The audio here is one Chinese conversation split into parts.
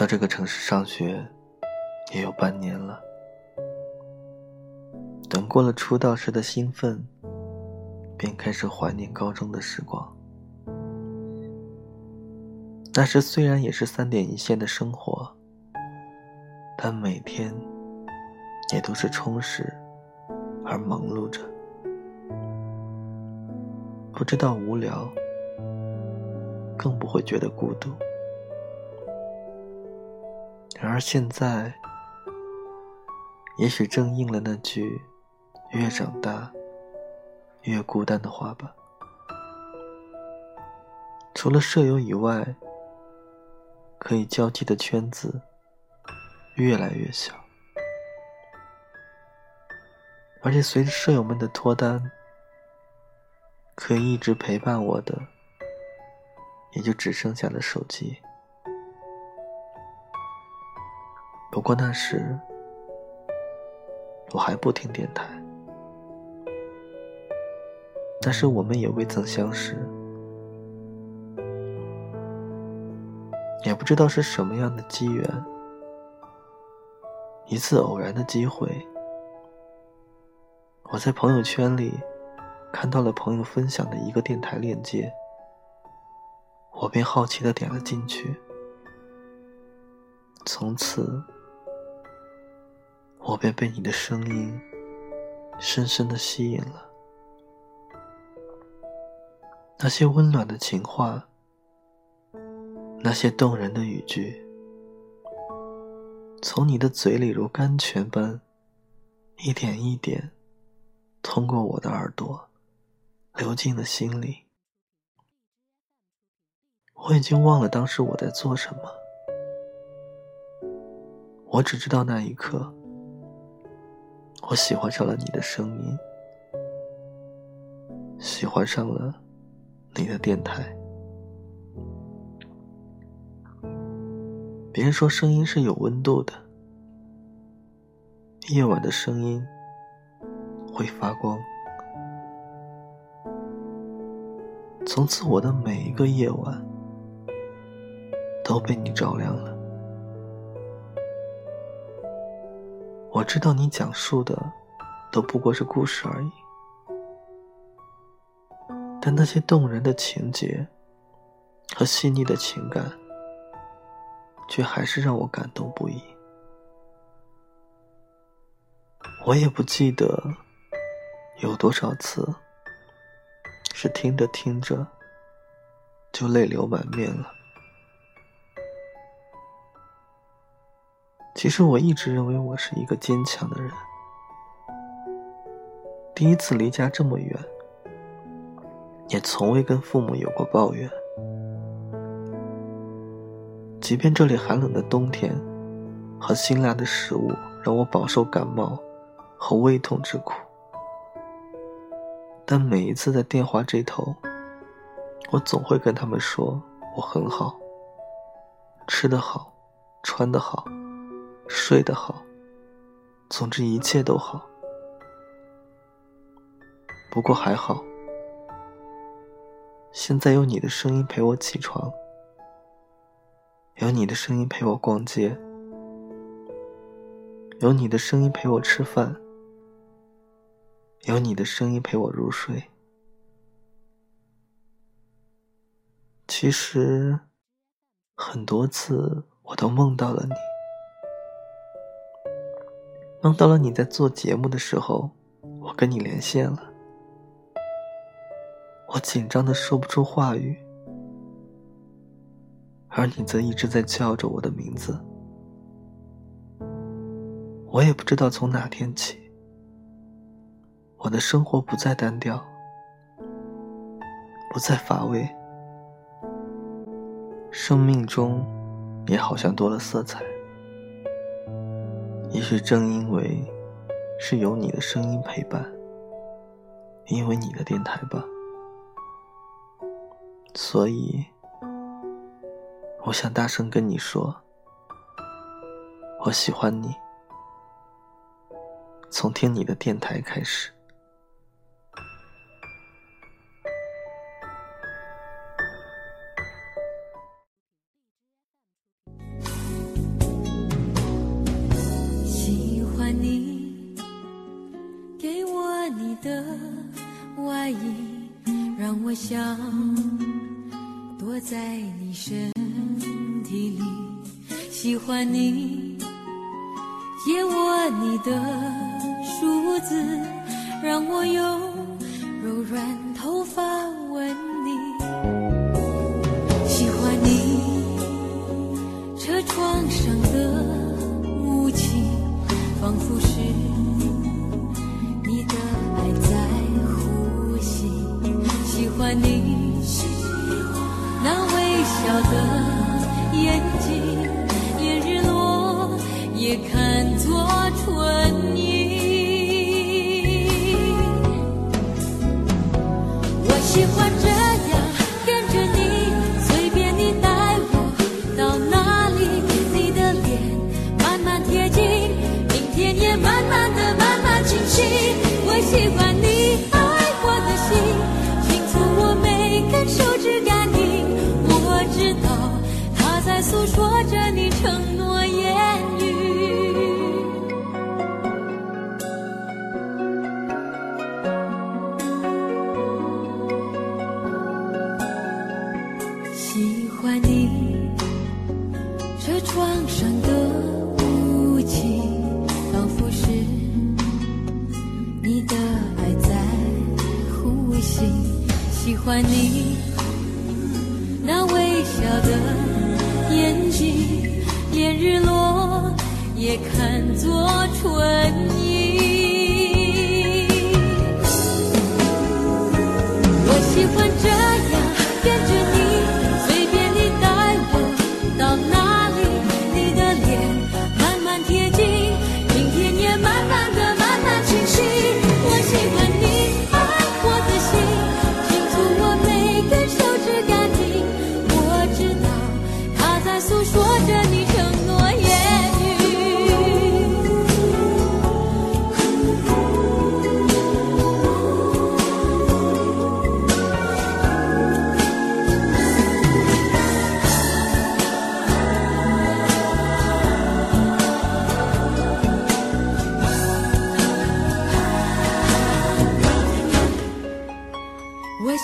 到这个城市上学也有半年了，等过了出道时的兴奋，便开始怀念高中的时光。那时虽然也是三点一线的生活，但每天也都是充实而忙碌着，不知道无聊，更不会觉得孤独。然而现在，也许正应了那句“越长大，越孤单”的话吧。除了舍友以外，可以交际的圈子越来越小，而且随着舍友们的脱单，可以一直陪伴我的也就只剩下了手机。不过那时我还不听电台，那时我们也未曾相识。也不知道是什么样的机缘，一次偶然的机会，我在朋友圈里看到了朋友分享的一个电台链接，我便好奇的点了进去。从此，我便被你的声音深深的吸引了，那些温暖的情话。那些动人的语句，从你的嘴里如甘泉般，一点一点，通过我的耳朵，流进了心里。我已经忘了当时我在做什么，我只知道那一刻，我喜欢上了你的声音，喜欢上了你的电台。别人说声音是有温度的，夜晚的声音会发光。从此，我的每一个夜晚都被你照亮了。我知道你讲述的都不过是故事而已，但那些动人的情节和细腻的情感。却还是让我感动不已。我也不记得有多少次是听着听着就泪流满面了。其实我一直认为我是一个坚强的人。第一次离家这么远，也从未跟父母有过抱怨。即便这里寒冷的冬天和辛辣的食物让我饱受感冒和胃痛之苦，但每一次在电话这头，我总会跟他们说我很好，吃得好，穿得好，睡得好，总之一切都好。不过还好，现在有你的声音陪我起床。有你的声音陪我逛街，有你的声音陪我吃饭，有你的声音陪我入睡。其实，很多次我都梦到了你，梦到了你在做节目的时候，我跟你连线了，我紧张的说不出话语。而你则一直在叫着我的名字，我也不知道从哪天起，我的生活不再单调，不再乏味，生命中也好像多了色彩。也许正因为是有你的声音陪伴，因为你的电台吧，所以。我想大声跟你说，我喜欢你，从听你的电台开始。你给我你的外衣，让我想躲在你身体里，喜欢你，借我你的梳子，让我用柔软头发吻你。不是你的爱在呼吸喜欢你那微笑的眼睛。连日落也看作唇印我喜欢这承诺言语，喜欢你车窗上的雾气，仿佛是你的爱在呼吸。喜欢你那微笑的。日落也看作春意。我喜欢这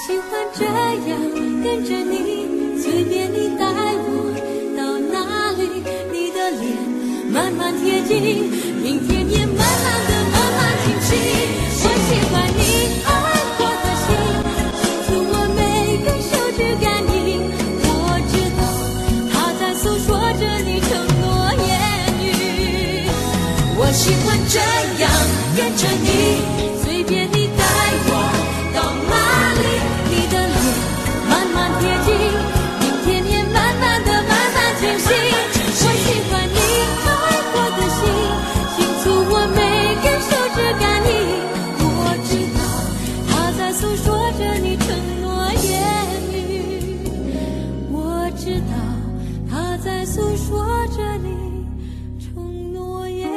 喜欢这样跟着你，随便你带我到哪里，你的脸。慢慢贴近，明天也诉说着你承诺言语。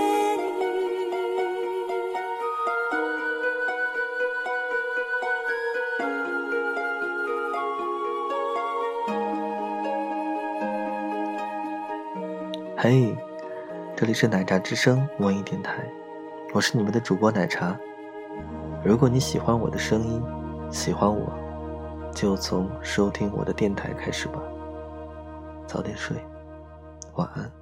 嘿，这里是奶茶之声文艺电台，我是你们的主播奶茶。如果你喜欢我的声音，喜欢我，就从收听我的电台开始吧。早点睡，晚安。